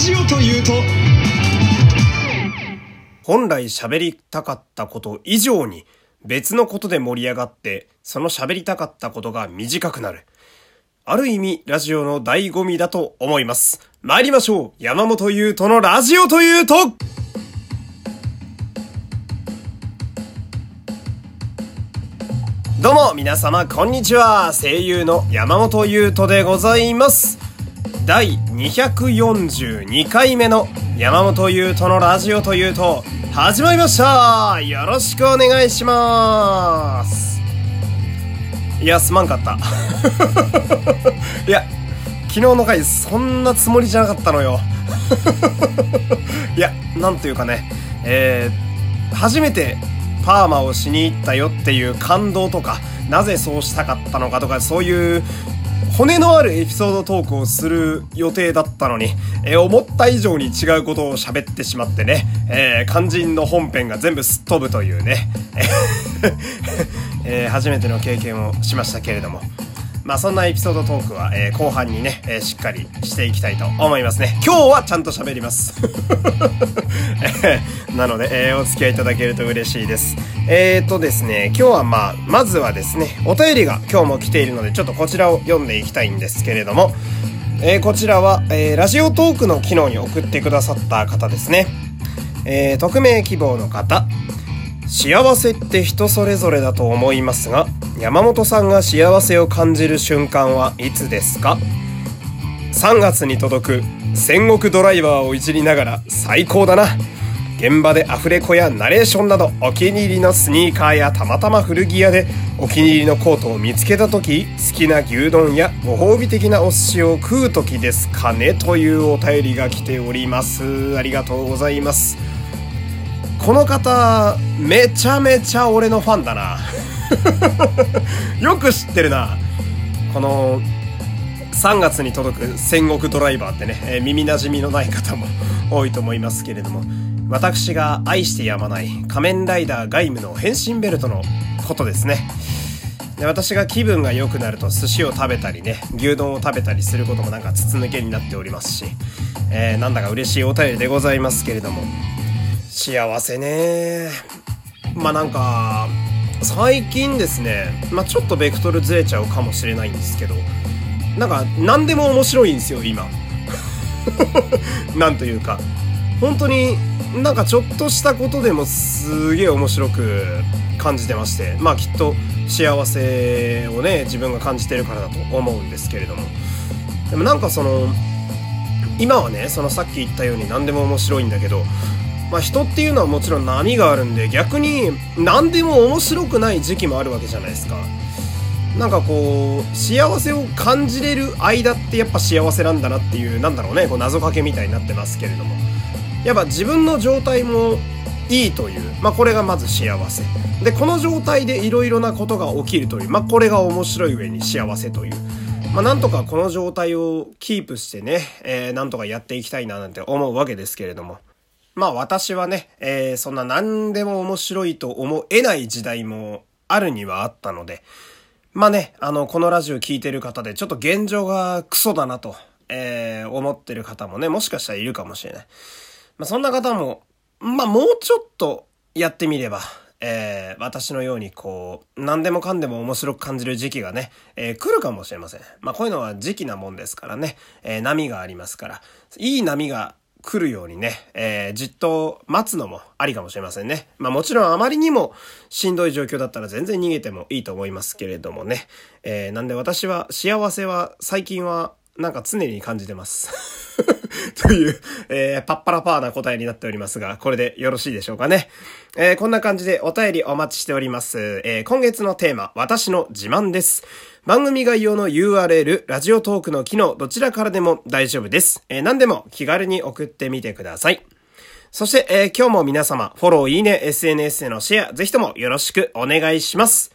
ジオというと本来喋りたかったこと以上に別のことで盛り上がって、その喋りたかったことが短くなる。ある意味、ラジオの醍醐味だと思います。参りましょう山本優斗のラジオというとどうも、皆様、こんにちは。声優の山本優斗でございます。第242回目の山本優斗のラジオというと、始まりましたよろしくお願いしますいや、すまんかった。いや、昨日の回、そんなつもりじゃなかったのよ。いや、なんというかね、えー、初めてパーマをしに行ったよっていう感動とか、なぜそうしたかったのかとか、そういう骨のあるエピソードトークをする予定だったのに、えー思った以上に違うことを喋ってしまってね、えー肝心の本編が全部すっ飛ぶというね、えー 初めての経験をしましたけれども。まあそんなエピソードトークは、えー後半にね、えーしっかりしていきたいと思いますね。今日はちゃんと喋ります。なので、えーお付き合いいただけると嬉しいです。えーとですね、今日はまあ、まずはですね、お便りが今日も来ているので、ちょっとこちらを読んでいきたいんですけれども、えーこちらは、えーラジオトークの機能に送ってくださった方ですね。えー匿名希望の方、幸せって人それぞれだと思いますが、山本さんが幸せを感じる瞬間はいつですか ?3 月に届く戦国ドライバーをいじりながら最高だな。現場でアフレコやナレーションなどお気に入りのスニーカーやたまたま古着屋でお気に入りのコートを見つけた時好きな牛丼やご褒美的なお寿司を食う時ですかね？というお便りが来ております。ありがとうございます。この方、めちゃめちゃ俺のファンだな。よく知ってるな。この、3月に届く戦国ドライバーってね、えー耳馴染みのない方も 多いと思いますけれども、私が愛してやまない仮面ライダーガイムの変身ベルトのことですね。で私が気分が良くなると寿司を食べたりね、牛丼を食べたりすることもなんか筒抜けになっておりますし、えーなんだか嬉しいお便りでございますけれども、幸せね。まあなんか最近ですねまあちょっとベクトルずれちゃうかもしれないんですけどなんか何でも面白いんですよ今。なんというか。本当になんかちょっとしたことでもすげえ面白く感じてましてまあきっと幸せをね自分が感じてるからだと思うんですけれども。でもなんかその今はねそのさっき言ったように何でも面白いんだけどまあ人っていうのはもちろん波があるんで逆に何でも面白くない時期もあるわけじゃないですか。なんかこう幸せを感じれる間ってやっぱ幸せなんだなっていうなんだろうねこう謎かけみたいになってますけれども。やっぱ自分の状態もいいというまあこれがまず幸せ。でこの状態でいろいろなことが起きるというまあこれが面白い上に幸せという。まあなんとかこの状態をキープしてね、えーなんとかやっていきたいななんて思うわけですけれども。まあ私はね、えーそんな何でも面白いと思えない時代もあるにはあったので、まあね、あの、このラジオ聞いてる方でちょっと現状がクソだなと、えー思ってる方もね、もしかしたらいるかもしれない。まあそんな方も、まあもうちょっとやってみれば、えー私のようにこう、何でもかんでも面白く感じる時期がね、えー来るかもしれません。まあこういうのは時期なもんですからね、えー波がありますから、いい波が来るようにね、えーじっと待つのもありかもしれませんね。まあもちろんあまりにもしんどい状況だったら全然逃げてもいいと思いますけれどもね。えーなんで私は幸せは最近はなんか常に感じてます。という、えーパッパラパーな答えになっておりますが、これでよろしいでしょうかね。えーこんな感じでお便りお待ちしております。えー今月のテーマ、私の自慢です。番組概要の URL、ラジオトークの機能、どちらからでも大丈夫です。えー何でも気軽に送ってみてください。そして、えー今日も皆様、フォロー、いいね、SNS へのシェア、ぜひともよろしくお願いします。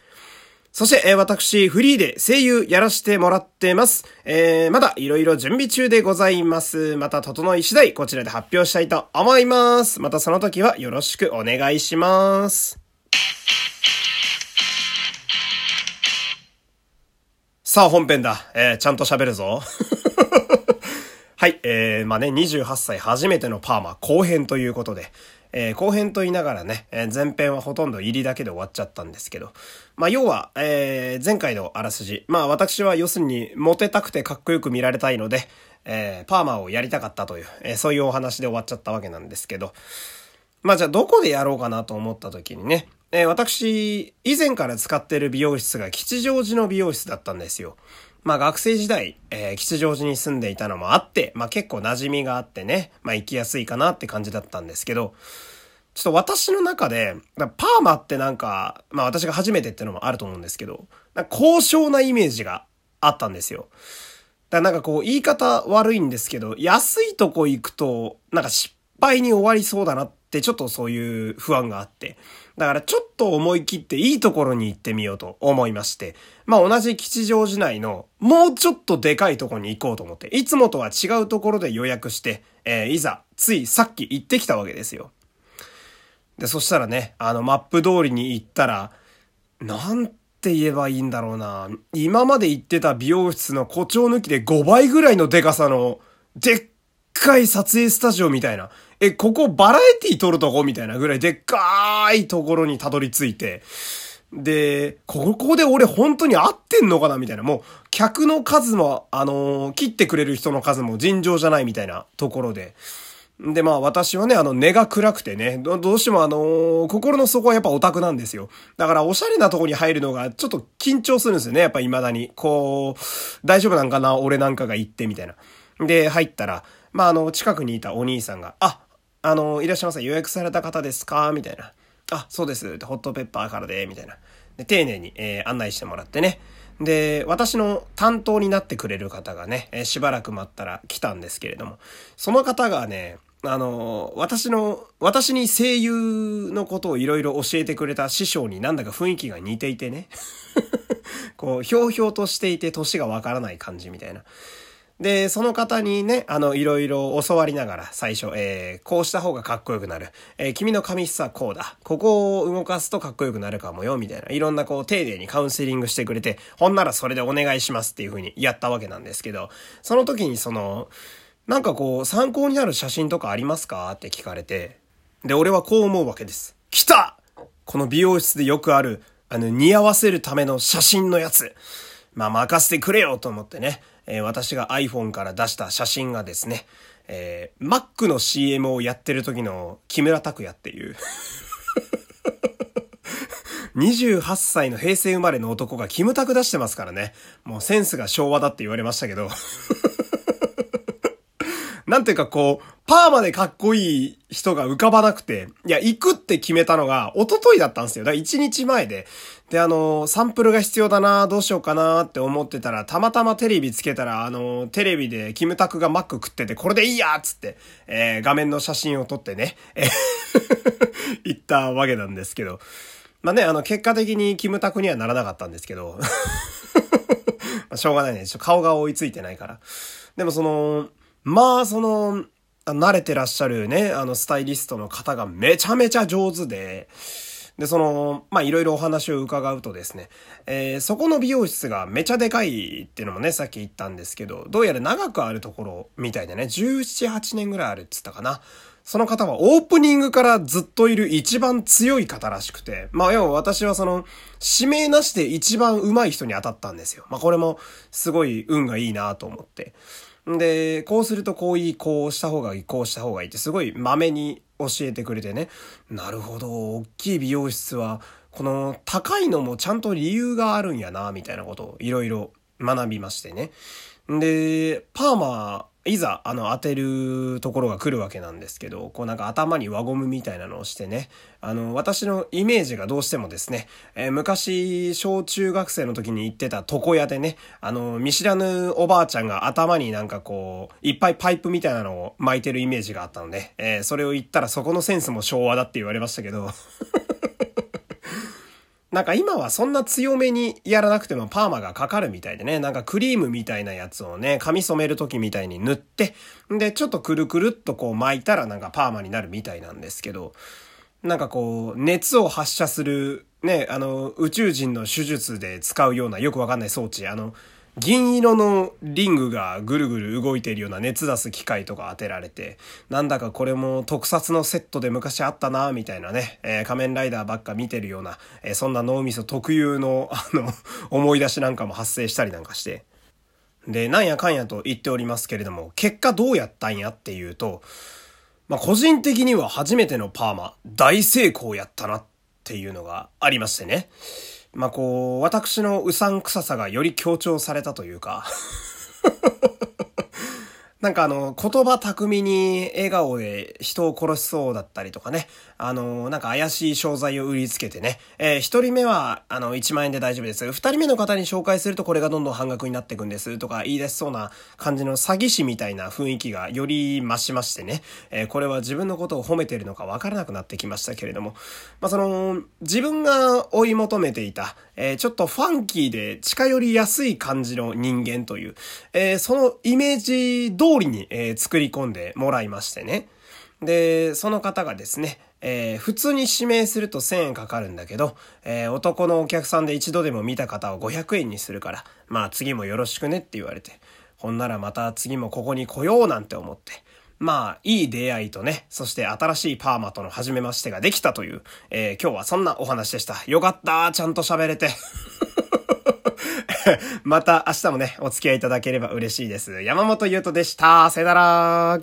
そして、えー私、フリーで声優やらせてもらってます。えー、まだいろいろ準備中でございます。また整い次第、こちらで発表したいと思います。またその時はよろしくお願いします。さあ、本編だ。えー、ちゃんと喋るぞ。はい、えー、まあね、28歳初めてのパーマ後編ということで、えー、後編と言いながらね、えー、前編はほとんど入りだけで終わっちゃったんですけど、まあ要は、えー、前回のあらすじ、まあ私は要するにモテたくてかっこよく見られたいので、えー、パーマをやりたかったという、えー、そういうお話で終わっちゃったわけなんですけど、まあじゃあどこでやろうかなと思った時にね、えー、私、以前から使ってる美容室が吉祥寺の美容室だったんですよ。まあ学生時代、えー、吉祥寺に住んでいたのもあって、まあ結構馴染みがあってね、まあ行きやすいかなって感じだったんですけど、ちょっと私の中で、パーマってなんか、まあ私が初めてってのもあると思うんですけど、高尚なイメージがあったんですよ。だからなんかこう言い方悪いんですけど、安いとこ行くと、なんか失敗に終わりそうだなってちょっとそういう不安があって。だからちょっと思い切っていいところに行ってみようと思いまして。まあ同じ吉祥寺内のもうちょっとでかいところに行こうと思って、いつもとは違うところで予約して、えー、いざ、ついさっき行ってきたわけですよ。で、そしたらね、あのマップ通りに行ったら、なんて言えばいいんだろうな。今まで行ってた美容室の誇張抜きで5倍ぐらいのデカさの、でっかい撮影スタジオみたいな。え、ここバラエティ撮るとこみたいなぐらいでっかーいところにたどり着いて。で、ここで俺本当に合ってんのかなみたいな。もう、客の数も、あのー、切ってくれる人の数も尋常じゃないみたいなところで。で、まあ私はね、あの、根が暗くてね、どうしてもあのー、心の底はやっぱオタクなんですよ。だからおしゃれなとこに入るのがちょっと緊張するんですよね、やっぱ未だに。こう、大丈夫なんかな？俺なんかが行って、みたいな。で、入ったら、まああの、近くにいたお兄さんが、あ、あの、いらっしゃいませ、予約された方ですか？みたいな。あ、そうです。ホットペッパーからで、みたいな。で、丁寧に、えー、案内してもらってね。で、私の担当になってくれる方がね、えー、しばらく待ったら来たんですけれども、その方がね、あの、私の、私に声優のことをいろいろ教えてくれた師匠になんだか雰囲気が似ていてね。こう、ひょうひょうとしていて年がわからない感じみたいな。で、その方にね、あの、いろいろ教わりながら、最初、えー、こうした方がかっこよくなる。えー、君の髪質はこうだ。ここを動かすとかっこよくなるかもよ、みたいな。いろんなこう、丁寧にカウンセリングしてくれて、ほんならそれでお願いしますっていう風にやったわけなんですけど、その時にその、なんかこう、参考になる写真とかありますか？って聞かれて、で、俺はこう思うわけです。来たこの美容室でよくある、あの、似合わせるための写真のやつ。まあ、任せてくれよと思ってね、えー、私が iPhone から出した写真がですね、えー、Mac の CM をやってる時の木村拓哉っていう 28歳の平成生まれの男がキムタク出してますからね。もうセンスが昭和だって言われましたけどなんていうかこう、パーマでかっこいい人が浮かばなくて、いや、行くって決めたのが、一昨日だったんですよ。だから1日前で。で、あの、サンプルが必要だなどうしようかなって思ってたら、たまたまテレビつけたら、あの、テレビでキムタクがマック食ってて、これでいいやっつって、えー、画面の写真を撮ってね、え 行ったわけなんですけど。まあね、あの、結果的にキムタクにはならなかったんですけど。まあしょうがないね。顔が追いついてないから。でもその、まあ、その、慣れてらっしゃるね、あの、スタイリストの方がめちゃめちゃ上手で、で、その、まあ、いろいろお話を伺うとですね、えー、そこの美容室がめちゃでかいっていうのもね、さっき言ったんですけど、どうやら長くあるところみたいでね、17、8年ぐらいあるっつったかな。その方はオープニングからずっといる一番強い方らしくて、まあ要は私はその、指名なしで一番上手い人に当たったんですよ。まあこれもすごい運がいいなと思って。で、こうするとこういい、こうした方がいい、こうした方がいいってすごいまめに教えてくれてね。なるほど、大きい美容室は、この高いのもちゃんと理由があるんやな、みたいなことをいろいろ学びましてね。で、パーマいざ、あの、当てるところが来るわけなんですけど、こうなんか頭に輪ゴムみたいなのをしてね、あの、私のイメージがどうしてもですね、えー、昔、小中学生の時に行ってた床屋でね、あの、見知らぬおばあちゃんが頭になんかこう、いっぱいパイプみたいなのを巻いてるイメージがあったので、えー、それを言ったらそこのセンスも昭和だって言われましたけど、なんか今はそんな強めにやらなくてもパーマがかかるみたいでね、なんかクリームみたいなやつをね、髪染める時みたいに塗って、で、ちょっとくるくるっとこう巻いたらなんかパーマになるみたいなんですけど、なんかこう、熱を発射する、ね、あの、宇宙人の手術で使うようなよくわかんない装置、あの、銀色のリングがぐるぐる動いているような熱出す機械とか当てられて、なんだかこれも特撮のセットで昔あったな、みたいなね、えー、仮面ライダーばっか見てるような、えー、そんな脳みそ特有の、あの、思い出しなんかも発生したりなんかして。で、なんやかんやと言っておりますけれども、結果どうやったんやっていうと、まあ、個人的には初めてのパーマ、大成功やったなっていうのがありましてね。まあ、こう、私のうさんくささがより強調されたというか。なんかあの、言葉巧みに笑顔で人を殺しそうだったりとかね。あの、なんか怪しい商材を売りつけてね。えー、一人目は、あの、1万円で大丈夫です。二人目の方に紹介するとこれがどんどん半額になっていくんですとか言い出しそうな感じの詐欺師みたいな雰囲気がより増しましてね。え、これは自分のことを褒めてるのかわからなくなってきましたけれども。ま、その、自分が追い求めていた、え、ちょっとファンキーで近寄りやすい感じの人間という、え、そのイメージ通りに、えー、作り込んでもらいましてね。で、その方がですね、えー、普通に指名すると1000円かかるんだけど、えー、男のお客さんで一度でも見た方を500円にするから、まあ次もよろしくねって言われて、ほんならまた次もここに来ようなんて思って、まあ、いい出会いとね、そして新しいパーマとの初めましてができたという、えー、今日はそんなお話でした。よかったちゃんと喋れて。また明日もね、お付き合いいただければ嬉しいです。山本優斗でした。さよなら